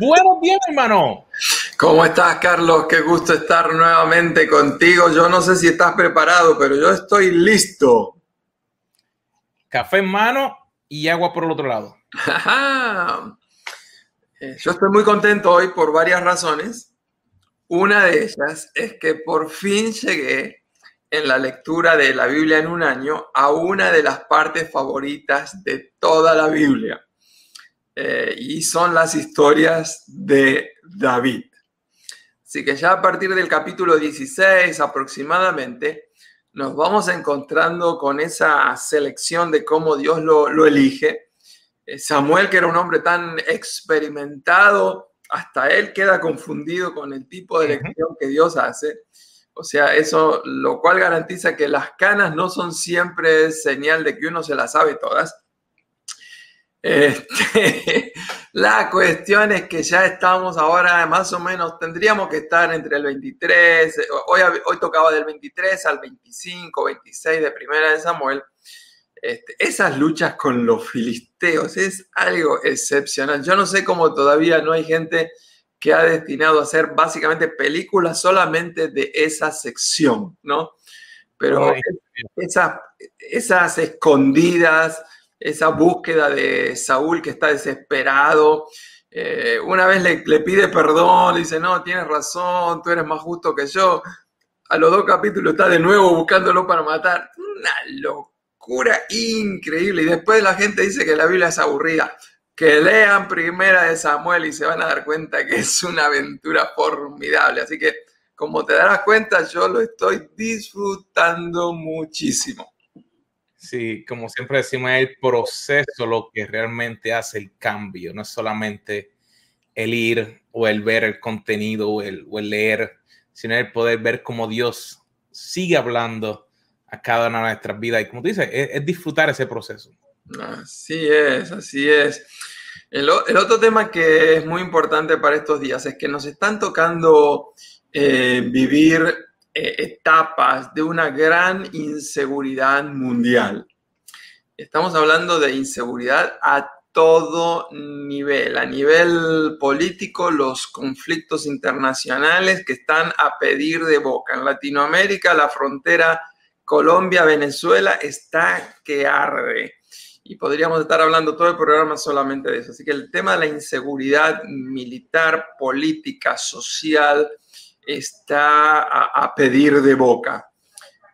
Buenos días, hermano. ¿Cómo estás, Carlos? Qué gusto estar nuevamente contigo. Yo no sé si estás preparado, pero yo estoy listo. Café en mano y agua por el otro lado. Yo estoy muy contento hoy por varias razones. Una de ellas es que por fin llegué en la lectura de la Biblia en un año a una de las partes favoritas de toda la Biblia. Eh, y son las historias de David. Así que ya a partir del capítulo 16 aproximadamente, nos vamos encontrando con esa selección de cómo Dios lo, lo elige. Eh, Samuel, que era un hombre tan experimentado, hasta él queda confundido con el tipo de elección que Dios hace. O sea, eso lo cual garantiza que las canas no son siempre señal de que uno se las sabe todas. Este, la cuestión es que ya estamos ahora más o menos, tendríamos que estar entre el 23, hoy, hoy tocaba del 23 al 25, 26 de Primera de Samuel. Este, esas luchas con los filisteos es algo excepcional. Yo no sé cómo todavía no hay gente que ha destinado a hacer básicamente películas solamente de esa sección, ¿no? Pero esas, esas escondidas, esa búsqueda de Saúl que está desesperado. Eh, una vez le, le, pide perdón, dice, no, tienes razón, tú eres más justo que yo. A los dos capítulos está de nuevo buscándolo para matar. Una locura increíble. Y después la gente dice que la Biblia es aburrida. Que lean primera de Samuel y se van a dar cuenta que es una aventura formidable. Así que, como te darás cuenta, yo lo estoy disfrutando muchísimo. Sí, como siempre decimos, es el proceso lo que realmente hace el cambio, no es solamente el ir o el ver el contenido o el, o el leer, sino el poder ver cómo Dios sigue hablando a cada una de nuestras vidas. Y como tú dices, es, disfrutar ese proceso. Así es, así es. El, el, otro tema que es muy importante para estos días es que nos están tocando eh, vivir eh, etapas de una gran inseguridad mundial. Estamos hablando de inseguridad a todo nivel, a nivel político, los conflictos internacionales que están a pedir de boca. En Latinoamérica, la frontera Colombia-Venezuela está que arde. Y podríamos estar hablando todo el programa solamente de eso. Así que el tema de la inseguridad militar, política, social, está a, pedir de boca.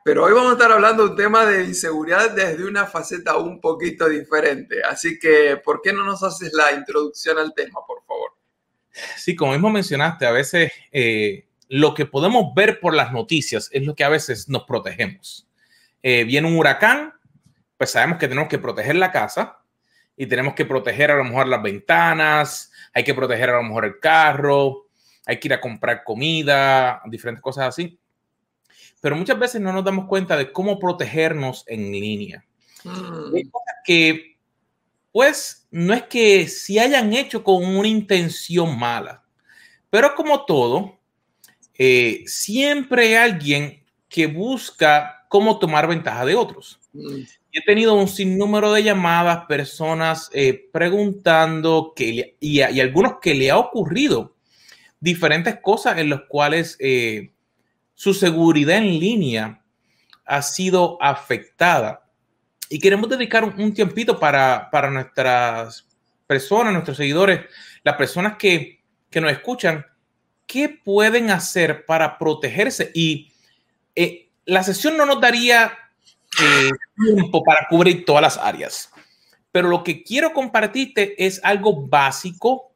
Pero hoy vamos a estar hablando de un tema de inseguridad desde una faceta un poquito diferente. Así que, ¿por qué no nos haces la introducción al tema, por favor? Sí, como mismo mencionaste, a veces eh, lo que podemos ver por las noticias es lo que a veces nos protegemos. Eh, viene un huracán, pues sabemos que tenemos que proteger la casa y tenemos que proteger a lo mejor las ventanas, hay que proteger a lo mejor el carro, hay que ir a comprar comida, diferentes cosas así. Pero muchas veces no nos damos cuenta de cómo protegernos en línea. Mm. Hay cosas que, pues, no es que si hayan hecho con una intención mala, pero como todo, eh, siempre hay alguien que busca cómo tomar ventaja de otros. Mm. He tenido un sinnúmero de llamadas, personas eh, preguntando que, y, y algunos que le ha ocurrido diferentes cosas en las cuales eh, su seguridad en línea ha sido afectada. Y queremos dedicar un, un tiempito para, para, nuestras personas, nuestros seguidores, las personas que, que, nos escuchan, qué pueden hacer para protegerse. Y eh, la sesión no nos daría eh, tiempo para cubrir todas las áreas. Pero lo que quiero compartirte es algo básico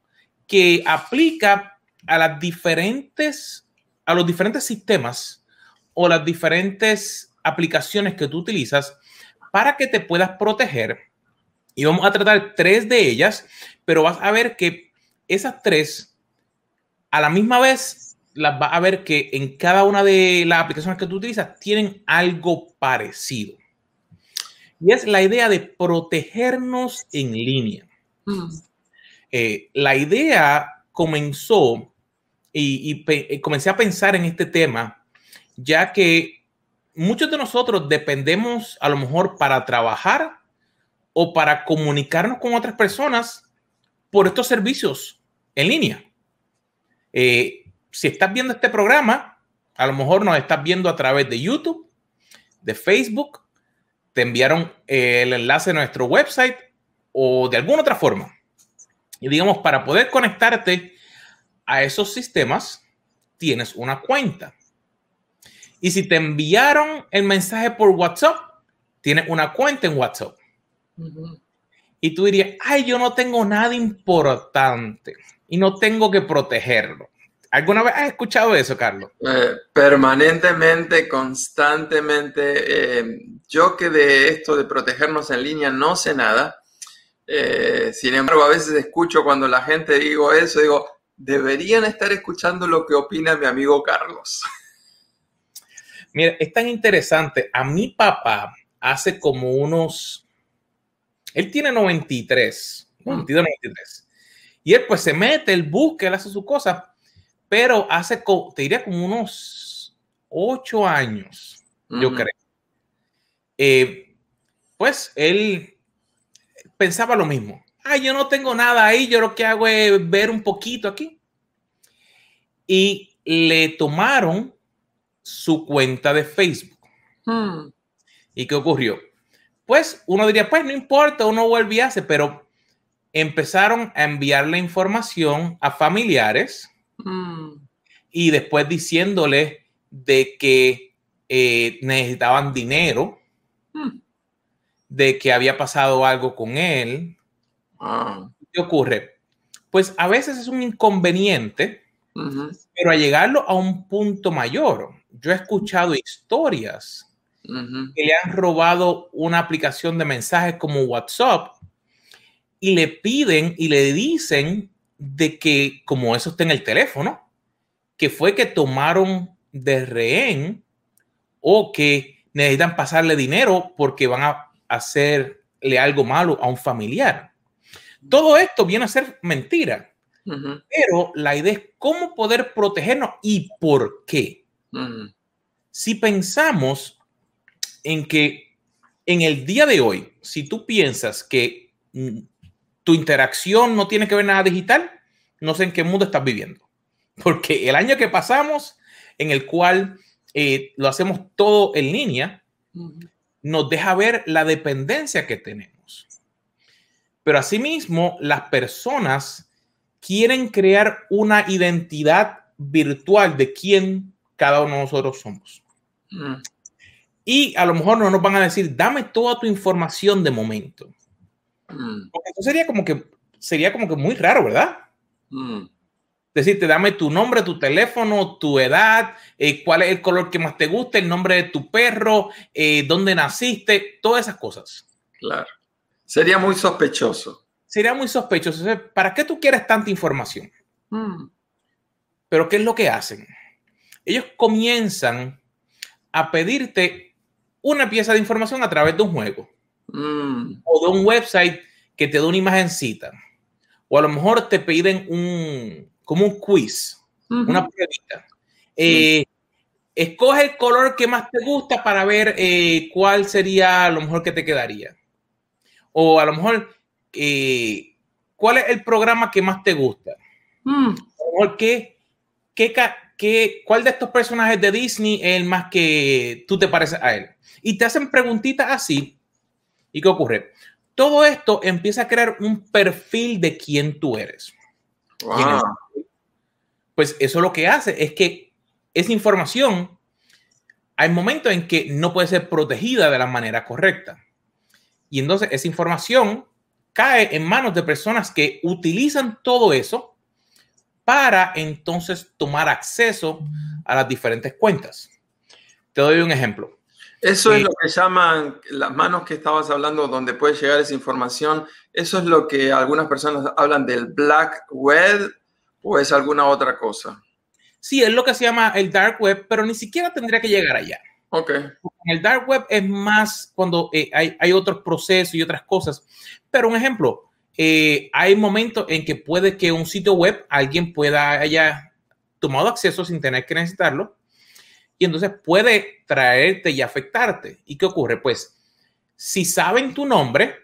que aplica a las diferentes, a los diferentes sistemas o las diferentes aplicaciones que tú utilizas para que te puedas proteger. Y vamos a tratar tres de ellas, pero vas a ver que esas tres, a la misma vez, las vas a ver que en cada una de las aplicaciones que tú utilizas tienen algo parecido. Y es la idea de protegernos en línea. Mm. Eh, la idea comenzó y, y comencé a pensar en este tema, ya que muchos de nosotros dependemos a lo mejor para trabajar o para comunicarnos con otras personas por estos servicios en línea. Eh, si estás viendo este programa, a lo mejor nos estás viendo a través de YouTube, de Facebook, te enviaron eh, el enlace a nuestro website o de alguna otra forma. Y digamos, para poder conectarte a esos sistemas, tienes una cuenta. Y si te enviaron el mensaje por WhatsApp, tienes una cuenta en WhatsApp. Y tú dirías, ay, yo no tengo nada importante y no tengo que protegerlo. ¿Alguna vez has escuchado eso, Carlos? Eh, permanentemente, constantemente. Eh, yo que de esto de protegernos en línea no sé nada. Eh, sin embargo, a veces escucho cuando la gente digo eso, digo, deberían estar escuchando lo que opina mi amigo Carlos. Mira, es tan interesante. A mi papá hace como unos, él tiene 93, 92, 93. Y él pues se mete, él busca, él hace su cosa pero hace, te diría como unos ocho años, yo creo. Eh, pues él pensaba lo mismo. Ay, yo no tengo nada ahí, yo lo que hago es ver un poquito aquí. Y le tomaron su cuenta de Facebook. Hmm. ¿Y qué ocurrió? Pues uno diría, pues no importa, uno vuelve a hacer, pero empezaron a enviarle información a familiares Mm. Y después diciéndole de que eh, necesitaban dinero. De que había pasado algo con él. Ah. ¿Qué ocurre? Pues a veces es un inconveniente, pero a llegarlo a un punto mayor, yo he escuchado historias que le han robado una aplicación de mensajes como WhatsApp y le piden y le dicen de que, como eso está en el teléfono, que fue que tomaron de rehén o que necesitan pasarle dinero porque van a hacerle algo malo a un familiar. Todo esto viene a ser mentira, pero la idea es cómo poder protegernos y por qué. Si pensamos en que en el día de hoy, si tú piensas que mm, tu interacción no tiene que ver nada digital, no sé en qué mundo estás viviendo. Porque el año que pasamos, en el cual eh, lo hacemos todo en línea, nos deja ver la dependencia que tenemos. Pero asimismo, las personas quieren crear una identidad virtual de quién cada uno de nosotros somos. Y a lo mejor no nos van a decir, dame toda tu información de momento. Porque eso sería como que sería como que muy raro, ¿verdad? Mm. Decirte, dame tu nombre, tu teléfono, tu edad, eh, cuál es el color que más te gusta, el nombre de tu perro, eh, dónde naciste, todas esas cosas. Claro. Sería muy sospechoso. Sería muy sospechoso. ¿Para qué tú quieres tanta información? Mm. Pero ¿qué es lo que hacen? Ellos comienzan a pedirte una pieza de información a través de un juego mm. o de un website que te da una imagencita o a lo mejor te piden un, como un quiz, una pruebita. Eh, escoge el color que más te gusta para ver eh, cuál sería lo mejor que te quedaría. O a lo mejor, eh, ¿cuál es el programa que más te gusta? Mm. O qué, qué, cuál de estos personajes de Disney es el más que tú te pareces a él. Y te hacen preguntitas así. ¿Y qué ocurre? Todo esto empieza a crear un perfil de quién tú eres. Pues eso lo que hace es que esa información, hay momentos en que no puede ser protegida de la manera correcta. Y entonces esa información cae en manos de personas que utilizan todo eso para entonces tomar acceso a las diferentes cuentas. Te doy un ejemplo. Eso es lo que llaman las manos que estabas hablando, donde puede llegar esa información. Eso es lo que algunas personas hablan del black web o es alguna otra cosa. Sí, es lo que se llama el dark web, pero ni siquiera tendría que llegar allá. Ok. El dark web es más cuando eh, hay, otros procesos y otras cosas. Pero un ejemplo, eh, hay momentos en que puede que un sitio web alguien pueda haya tomado acceso sin tener que necesitarlo y entonces puede traerte y afectarte. ¿Y qué ocurre? Pues si saben tu nombre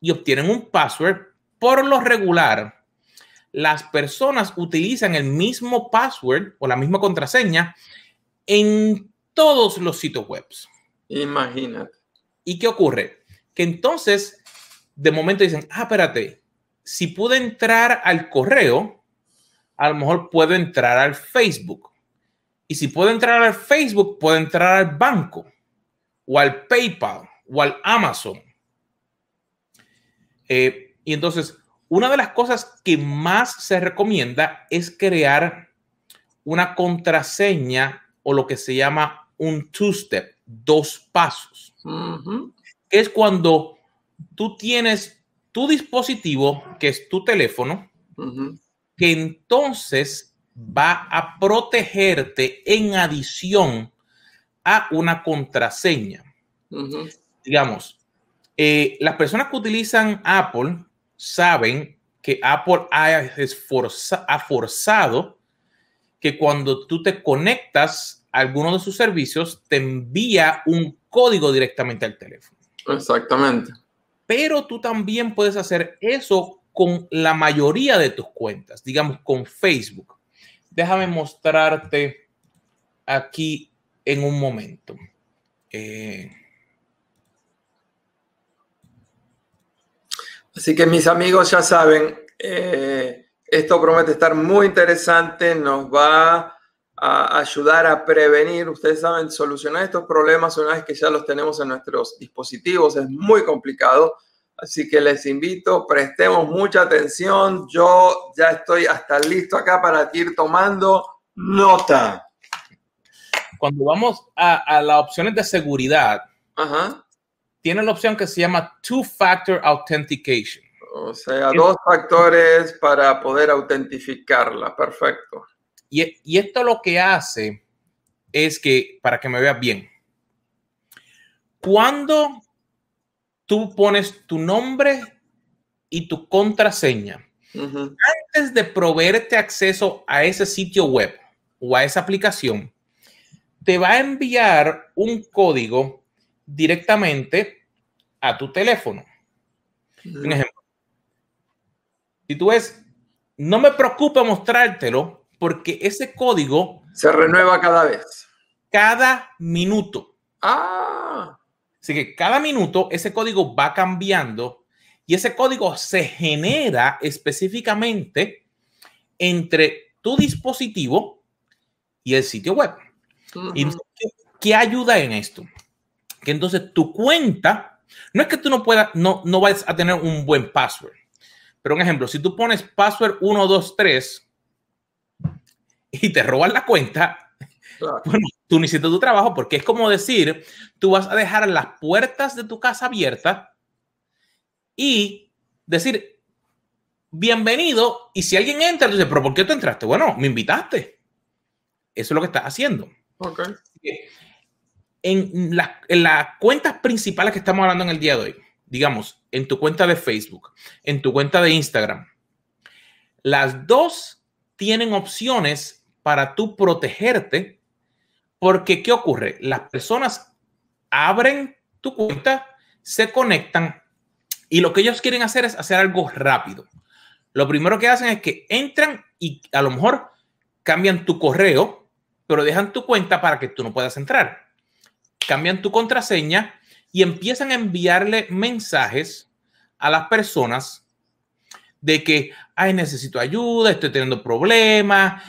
y obtienen un password, por lo regular, las personas utilizan el mismo password o la misma contraseña en todos los sitios web. Imagínate. ¿Y qué ocurre? Que entonces, de momento dicen, ah, espérate, si pude entrar al correo, a lo mejor puedo entrar al Facebook. Y si puedo entrar al Facebook, puedo entrar al banco o al PayPal o al Amazon. Eh, y entonces, una de las cosas que más se recomienda es crear una contraseña o lo que se llama un two-step, dos pasos. Es cuando tú tienes tu dispositivo, que es tu teléfono, que entonces va a protegerte en adición a una contraseña. Digamos, eh, las personas que utilizan Apple saben que Apple ha, ha forzado que cuando tú te conectas a alguno de sus servicios, te envía un código directamente al teléfono. Exactamente. Pero tú también puedes hacer eso con la mayoría de tus cuentas, digamos con Facebook. Déjame mostrarte aquí en un momento. Eh, Así que mis amigos ya saben, eh, esto promete estar muy interesante, nos va a ayudar a prevenir, ustedes saben, solucionar estos problemas una vez que ya los tenemos en nuestros dispositivos, es muy complicado. Así que les invito, prestemos mucha atención. Yo ya estoy hasta listo acá para ir tomando nota. Cuando vamos a, las opciones de seguridad, tiene la opción que se llama Two-Factor Authentication. O sea, dos factores para poder autentificarla. Perfecto. Y, y esto lo que hace es que, para que me veas bien, cuando tú pones tu nombre y tu contraseña. Antes de proveerte acceso a ese sitio web o a esa aplicación, te va a enviar un código directamente a tu teléfono. Un ejemplo. Si tú ves, no me preocupa mostrártelo porque ese código se renueva cada vez. Cada minuto. Ah. Así que cada minuto ese código va cambiando y ese código se genera específicamente entre tu dispositivo y el sitio web. ¿Y qué, ayuda en esto? Que entonces tu cuenta, no es que tú no puedas, no, no vayas a tener un buen password, pero un ejemplo, si tú pones password 123 y te roban la cuenta, bueno, tú no hiciste tu trabajo porque es como decir, tú vas a dejar las puertas de tu casa abiertas y decir, bienvenido, y si alguien entra, tú dices, pero ¿por qué tú entraste? Bueno, me invitaste. Eso es lo que estás haciendo. En, en las cuentas principales que estamos hablando en el día de hoy, digamos, en tu cuenta de Facebook, en tu cuenta de Instagram, las dos tienen opciones para tú protegerte porque, ¿qué ocurre? Las personas abren tu cuenta, se conectan y lo que ellos quieren hacer es hacer algo rápido. Lo primero que hacen es que entran y a lo mejor cambian tu correo, pero dejan tu cuenta para que tú no puedas entrar. Cambian tu contraseña y empiezan a enviarle mensajes a las personas de que, ay, necesito ayuda, estoy teniendo problemas.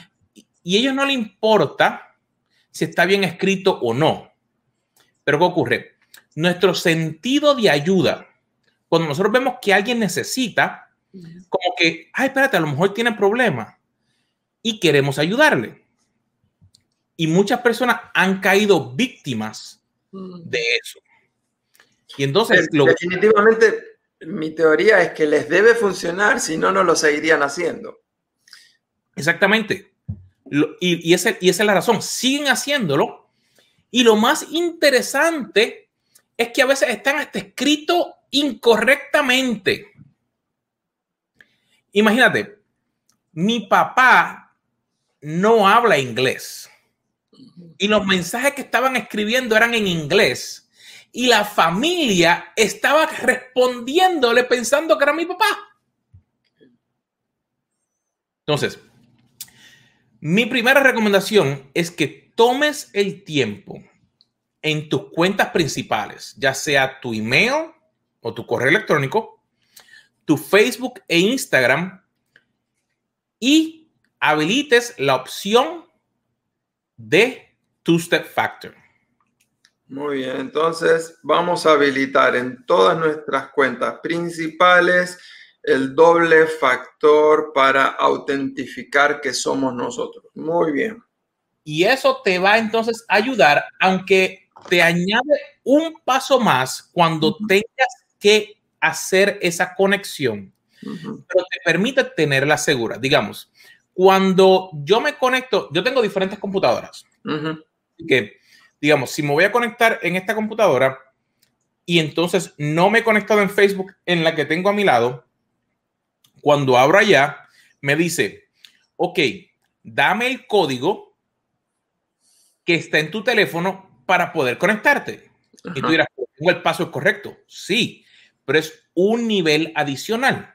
Y a ellos no le importa si está bien escrito o no. Pero ¿qué ocurre? Nuestro sentido de ayuda, cuando nosotros vemos que alguien necesita, como que, ay, espérate, a lo mejor tiene problemas y queremos ayudarle. Y muchas personas han caído víctimas de eso. Y entonces... Definitivamente, mi teoría es que les debe funcionar, si no, no lo seguirían haciendo. Exactamente y, ese, y esa es la razón. Siguen haciéndolo. Y lo más interesante es que a veces están hasta escrito incorrectamente. Imagínate, mi papá no habla inglés. Y los mensajes que estaban escribiendo eran en inglés. Y la familia estaba respondiéndole pensando que era mi papá. Entonces, mi primera recomendación es que tomes el tiempo en tus cuentas principales, ya sea tu email o tu correo electrónico, tu Facebook e Instagram, y habilites la opción de Two-Step Factor. Muy bien, entonces vamos a habilitar en todas nuestras cuentas principales el doble factor para autentificar que somos nosotros. Muy bien. Y eso te va entonces a ayudar, aunque te añade un paso más cuando tengas que hacer esa conexión, pero te permite tenerla segura. Digamos, cuando yo me conecto, yo tengo diferentes computadoras. que, digamos, si me voy a conectar en esta computadora y entonces no me he conectado en Facebook en la que tengo a mi lado, cuando abro allá, me dice, ok, dame el código que está en tu teléfono para poder conectarte. Y tú dirás, ¿tengo el paso correcto? Sí, pero es un nivel adicional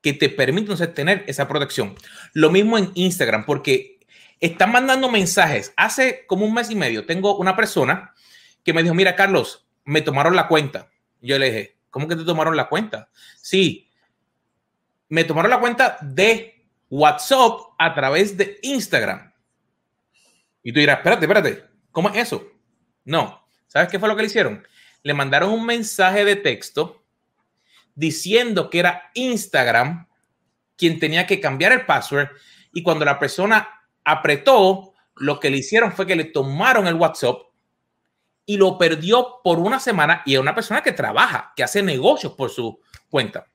que te permite entonces tener esa protección. Lo mismo en Instagram, porque están mandando mensajes. Hace como un mes y medio tengo una persona que me dijo, mira, Carlos, me tomaron la cuenta. Yo le dije, ¿cómo que te tomaron la cuenta? Sí, me tomaron la cuenta de WhatsApp a través de Instagram. Y tú dirás, espérate, espérate, ¿Cómo es eso? No. ¿Sabes qué fue lo que le hicieron? Le mandaron un mensaje de texto diciendo que era Instagram quien tenía que cambiar el password y cuando la persona apretó, lo que le hicieron fue que le tomaron el WhatsApp y lo perdió por una semana y es una persona que trabaja, que hace negocios por su cuenta.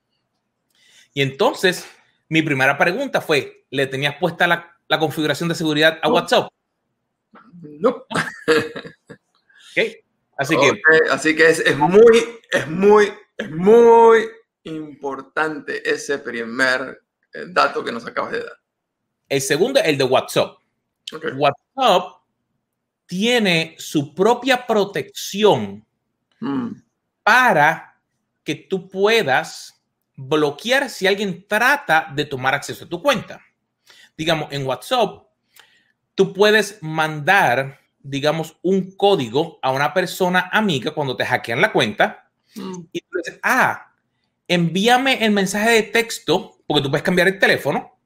Y entonces, mi primera pregunta fue, ¿le tenías puesta la, la configuración de seguridad a WhatsApp? No. Así que, así que es, muy, es muy, es muy importante ese primer eh, dato que nos acabas de dar. El segundo es el de WhatsApp. WhatsApp tiene su propia protección mm. para que tú puedas bloquear si alguien trata de tomar acceso a tu cuenta. Digamos, en WhatsApp tú puedes mandar, digamos, un código a una persona amiga cuando te hackean la cuenta mm. y tú dices, ah, envíame el mensaje de texto, porque tú puedes cambiar el teléfono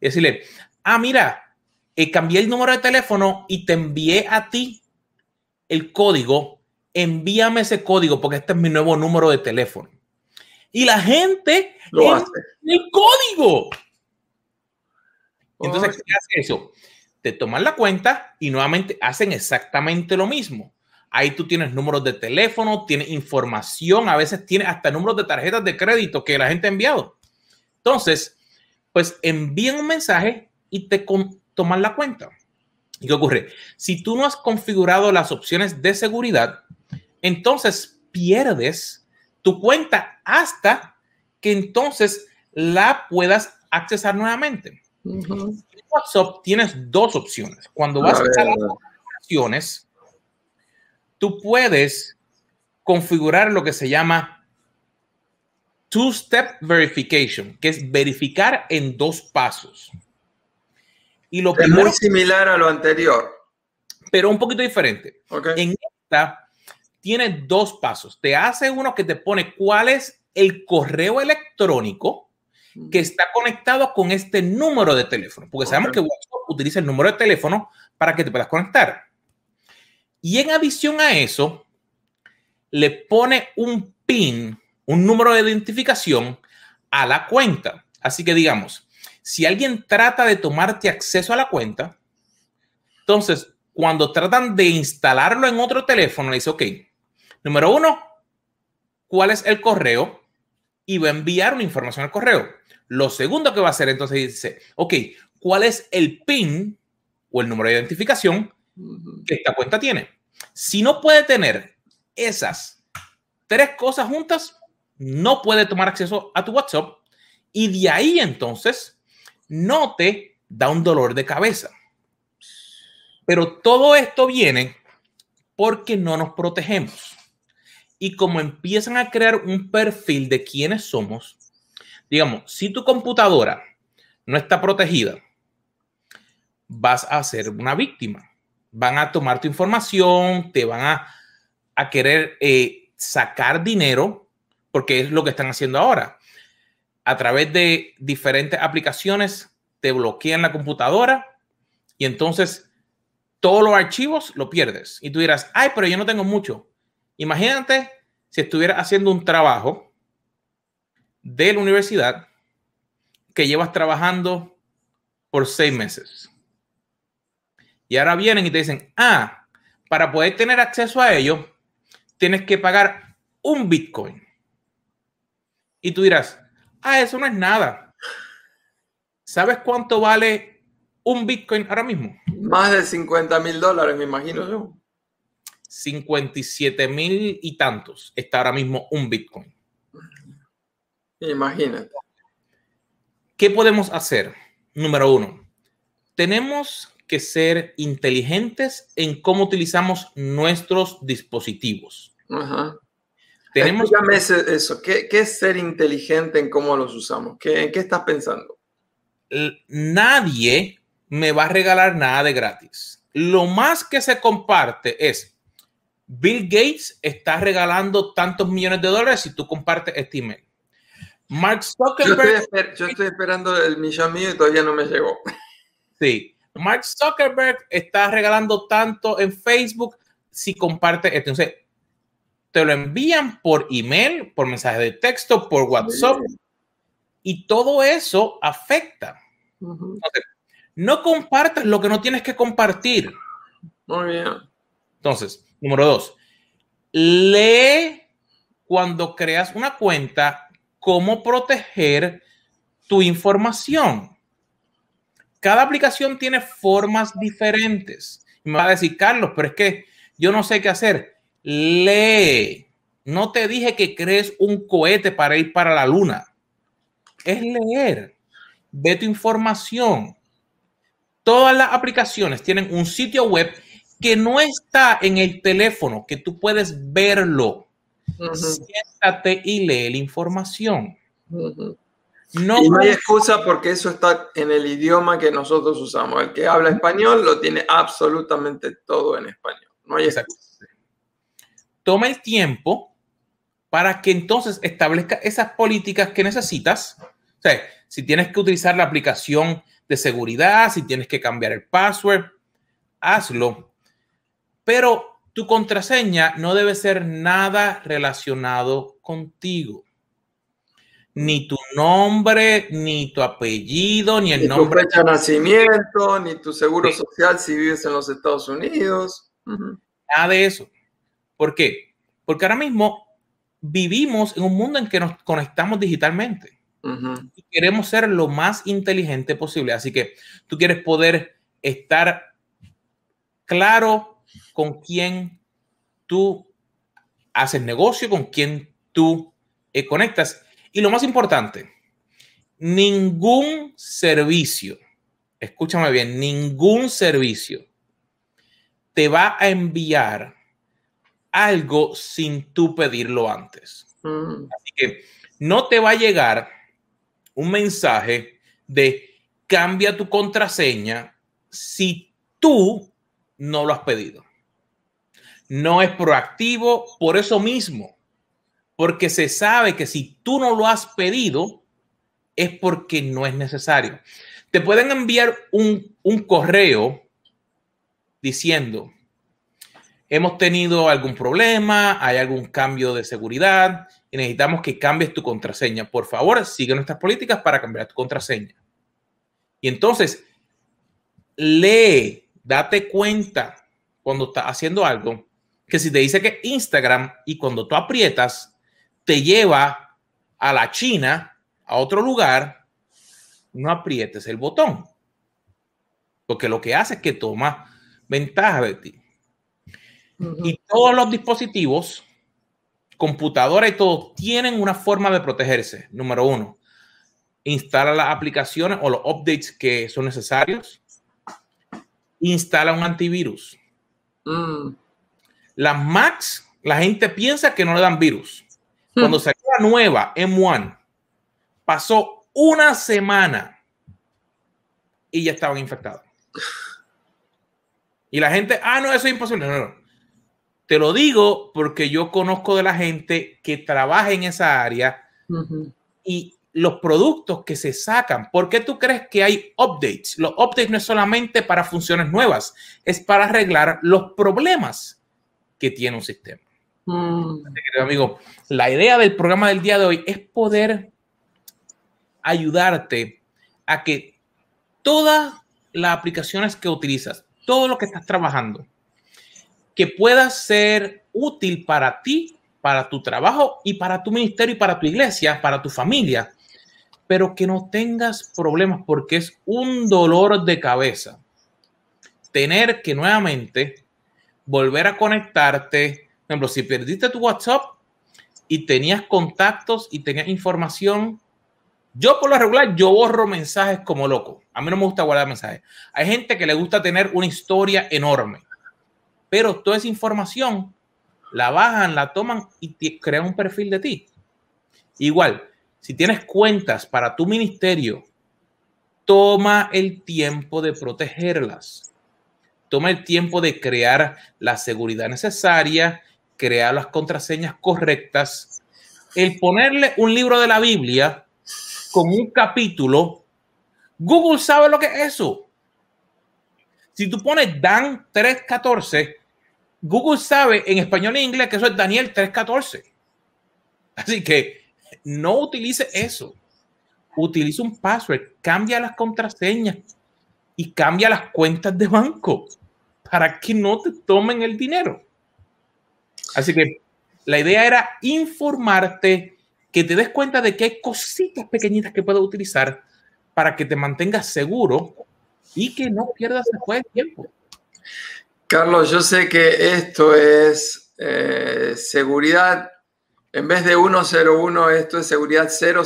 y decirle, ah, mira, eh, cambié el número de teléfono y te envié a ti el código, envíame ese código porque este es mi nuevo número de teléfono. Y la gente lo hace. El código. Entonces, ¿qué hace eso? te toman la cuenta y nuevamente hacen exactamente lo mismo. Ahí tú tienes números de teléfono, tienes información, a veces tienes hasta números de tarjetas de crédito que la gente ha enviado. Entonces, pues envían un mensaje y te toman la cuenta. ¿Y qué ocurre? Si tú no has configurado las opciones de seguridad, entonces pierdes tu cuenta hasta que entonces la puedas accesar nuevamente. WhatsApp tienes dos opciones. Cuando vas a, las opciones, tú puedes configurar lo que se llama two-step verification, que es verificar en dos pasos. Y lo es muy similar a lo anterior. Pero un poquito diferente. En esta tiene dos pasos. Te hace uno que te pone cuál es el correo electrónico que está conectado con este número de teléfono, porque sabemos que WhatsApp utiliza el número de teléfono para que te puedas conectar. Y en adición a eso, le pone un PIN, un número de identificación a la cuenta. Así que digamos, si alguien trata de tomarte acceso a la cuenta, entonces cuando tratan de instalarlo en otro teléfono, le dice, ok, número uno, ¿cuál es el correo? Y va a enviar una información al correo. Lo segundo que va a hacer entonces dice, ok, ¿cuál es el PIN o el número de identificación que esta cuenta tiene? Si no puede tener esas tres cosas juntas, no puede tomar acceso a tu WhatsApp y de ahí entonces no te da un dolor de cabeza. Pero todo esto viene porque no nos protegemos. Y como empiezan a crear un perfil de quiénes somos, digamos, si tu computadora no está protegida, vas a ser una víctima. Van a tomar tu información, te van a, a querer eh, sacar dinero, porque es lo que están haciendo ahora. A través de diferentes aplicaciones, te bloquean la computadora y entonces todos los archivos lo pierdes. Y tú dirás, ay, pero yo no tengo mucho. Imagínate si estuviera haciendo un trabajo de la universidad que llevas trabajando por seis meses. Y ahora vienen y te dicen, ah, para poder tener acceso a ello, tienes que pagar un Bitcoin. Y tú dirás, ah, eso no es nada. ¿Sabes cuánto vale un Bitcoin ahora mismo? Más de 50 mil dólares, me imagino yo. 57 mil y tantos está ahora mismo un Bitcoin. Imagínate. ¿Qué podemos hacer? Número uno, tenemos que ser inteligentes en cómo utilizamos nuestros dispositivos. Ajá. Tenemos eso. ¿Qué, es ser inteligente en cómo los usamos? ¿Qué, ¿En qué estás pensando? Nadie me va a regalar nada de gratis. Lo más que se comparte es Bill Gates está regalando tantos millones de dólares si tú compartes este email. Mark Zuckerberg. Yo estoy, esperando el millón mío y todavía no me llegó. Sí. Mark Zuckerberg está regalando tanto en Facebook si comparte esto. Entonces, te lo envían por email, por mensaje de texto, por WhatsApp. Y todo eso afecta. no compartas lo que no tienes que compartir. Muy bien. Entonces, número dos, lee cuando creas una cuenta cómo proteger tu información. Cada aplicación tiene formas diferentes. Me va a decir, Carlos, pero es que yo no sé qué hacer. Lee. No te dije que crees un cohete para ir para la luna. Es leer. Ve tu información. Todas las aplicaciones tienen un sitio web que no está en el teléfono, que tú puedes verlo. Siéntate y lee la información. No, y no hay excusa porque eso está en el idioma que nosotros usamos. El que habla español lo tiene absolutamente todo en español. No hay excusa. Toma el tiempo para que entonces establezca esas políticas que necesitas. O sea, si tienes que utilizar la aplicación de seguridad, si tienes que cambiar el password, hazlo pero tu contraseña no debe ser nada relacionado contigo. Ni tu nombre, ni tu apellido, ni el nombre. Tu fecha de nacimiento, ni tu seguro social si vives en los Estados Unidos. Nada de eso. ¿Por qué? Porque ahora mismo vivimos en un mundo en que nos conectamos digitalmente y queremos ser lo más inteligente posible. Así que tú quieres poder estar claro con quién tú haces negocio, con quién tú eh, conectas. Y lo más importante, ningún servicio, escúchame bien, ningún servicio te va a enviar algo sin tú pedirlo antes. Mm. Así que no te va a llegar un mensaje de cambia tu contraseña si tú no lo has pedido. No es proactivo por eso mismo, porque se sabe que si tú no lo has pedido, es porque no es necesario. Te pueden enviar un, un correo diciendo, hemos tenido algún problema, hay algún cambio de seguridad y necesitamos que cambies tu contraseña. Por favor, sigue nuestras políticas para cambiar tu contraseña. Y entonces, lee date cuenta cuando estás haciendo algo que si te dice que Instagram y cuando tú aprietas te lleva a la China, a otro lugar, no aprietes el botón. Porque lo que hace es que toma ventaja de ti. Y todos los dispositivos, computadora y todo, tienen una forma de protegerse. Número uno, instala las aplicaciones o los updates que son necesarios instala un antivirus. Mm. Las Macs, la gente piensa que no le dan virus. Hmm. Cuando salió la nueva M1, pasó una semana y ya estaban infectados. Y la gente, ah, no, eso es imposible. No, no. Te lo digo porque yo conozco de la gente que trabaja en esa área y los productos que se sacan. ¿Por qué tú crees que hay updates? Los updates no es solamente para funciones nuevas, es para arreglar los problemas que tiene un sistema. Mm. amigo, la idea del programa del día de hoy es poder ayudarte a que todas las aplicaciones que utilizas, todo lo que estás trabajando, que pueda ser útil para ti, para tu trabajo y para tu ministerio y para tu iglesia, para tu familia, pero que no tengas problemas porque es un dolor de cabeza tener que nuevamente volver a conectarte. Por ejemplo, si perdiste tu WhatsApp y tenías contactos y tenías información, yo por lo regular, yo borro mensajes como loco. A mí no me gusta guardar mensajes. Hay gente que le gusta tener una historia enorme, pero toda esa información la bajan, la toman y crean un perfil de ti. Igual, si tienes cuentas para tu ministerio, toma el tiempo de protegerlas. Toma el tiempo de crear la seguridad necesaria, crear las contraseñas correctas. El ponerle un libro de la Biblia con un capítulo, Google sabe lo que es eso. Si tú pones Dan 314, Google sabe en español e inglés que eso es Daniel 314. Así que no utilice eso. Utilice un password, cambia las contraseñas y cambia las cuentas de banco para que no te tomen el dinero. Así que la idea era informarte, que te des cuenta de que hay cositas pequeñitas que puedes utilizar para que te mantengas seguro y que no pierdas después el tiempo. Carlos, yo sé que esto es eh, seguridad en vez de 101, esto es seguridad 000.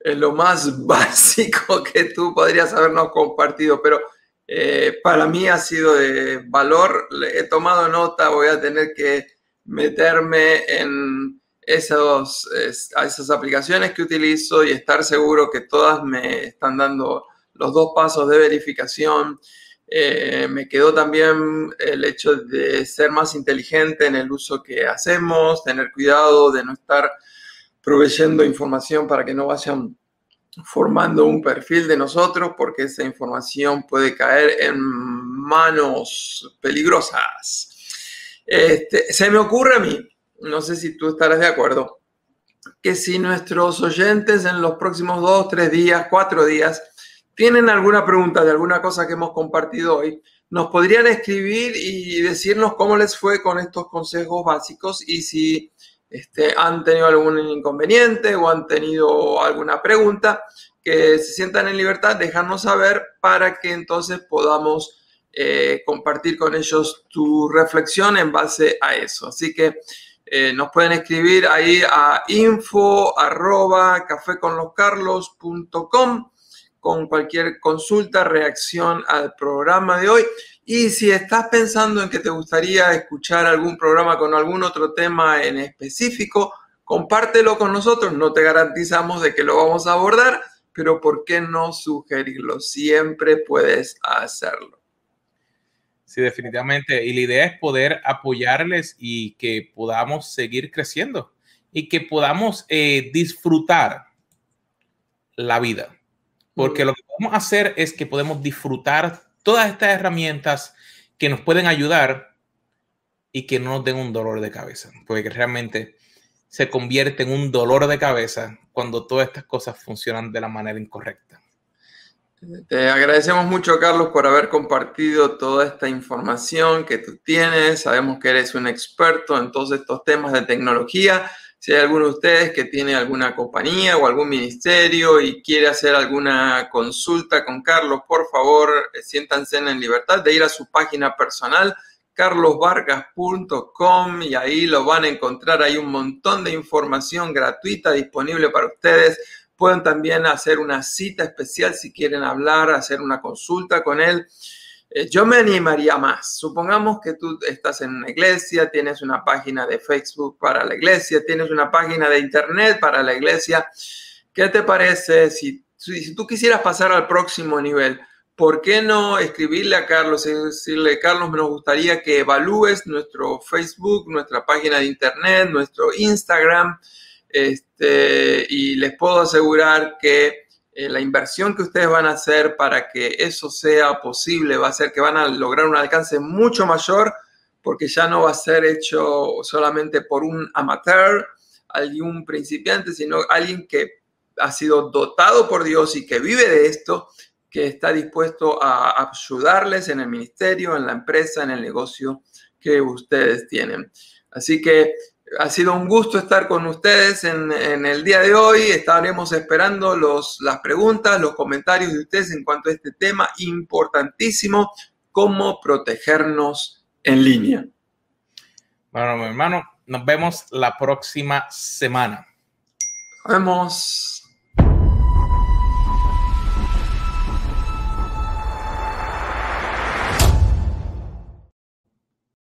Es lo más básico que tú podrías habernos compartido, pero eh, para mí ha sido de valor. He tomado nota, voy a tener que meterme en esos, esas aplicaciones que utilizo y estar seguro que todas me están dando los dos pasos de verificación eh, me quedó también el hecho de ser más inteligente en el uso que hacemos, tener cuidado de no estar proveyendo información para que no vayan formando un perfil de nosotros, porque esa información puede caer en manos peligrosas. Este, se me ocurre a mí, no sé si tú estarás de acuerdo, que si nuestros oyentes en los próximos dos, tres días, cuatro días, tienen alguna pregunta de alguna cosa que hemos compartido hoy, nos podrían escribir y decirnos cómo les fue con estos consejos básicos y si este, han tenido algún inconveniente o han tenido alguna pregunta, que se sientan en libertad, dejarnos saber para que entonces podamos eh, compartir con ellos tu reflexión en base a eso. Así que eh, nos pueden escribir ahí a info con cualquier consulta, reacción al programa de hoy. Y si estás pensando en que te gustaría escuchar algún programa con algún otro tema en específico, compártelo con nosotros. No te garantizamos de que lo vamos a abordar, pero ¿por qué no sugerirlo? Siempre puedes hacerlo. Sí, definitivamente. Y la idea es poder apoyarles y que podamos seguir creciendo y que podamos eh, disfrutar la vida porque lo que podemos hacer es que podemos disfrutar todas estas herramientas que nos pueden ayudar y que no nos den un dolor de cabeza, porque realmente se convierte en un dolor de cabeza cuando todas estas cosas funcionan de la manera incorrecta. Te agradecemos mucho, Carlos, por haber compartido toda esta información que tú tienes. Sabemos que eres un experto en todos estos temas de tecnología. Si hay alguno de ustedes que tiene alguna compañía o algún ministerio y quiere hacer alguna consulta con Carlos, por favor, eh, siéntanse en libertad de ir a su página personal, carlosvargas.com, y ahí lo van a encontrar. Hay un montón de información gratuita disponible para ustedes. Pueden también hacer una cita especial si quieren hablar, hacer una consulta con él. Eh, yo me animaría más. Supongamos que tú estás en una iglesia, tienes una página de Facebook para la iglesia, tienes una página de internet para la iglesia. ¿Qué te parece si, tú quisieras pasar al próximo nivel? ¿por qué no escribirle a Carlos y decirle, Carlos, nos gustaría que evalúes nuestro Facebook, nuestra página de internet, nuestro Instagram? Este, y les puedo asegurar que eh, la inversión que ustedes van a hacer para que eso sea posible va a ser que van a lograr un alcance mucho mayor porque ya no va a ser hecho solamente por un amateur, algún principiante, sino alguien que ha sido dotado por Dios y que vive de esto, que está dispuesto a ayudarles en el ministerio, en la empresa, en el negocio que ustedes tienen. Así que ha sido un gusto estar con ustedes en, el día de hoy. Estaremos esperando los, las preguntas, los comentarios de ustedes en cuanto a este tema importantísimo, cómo protegernos en línea. Bueno, mi hermano, nos vemos la próxima semana. Nos vemos.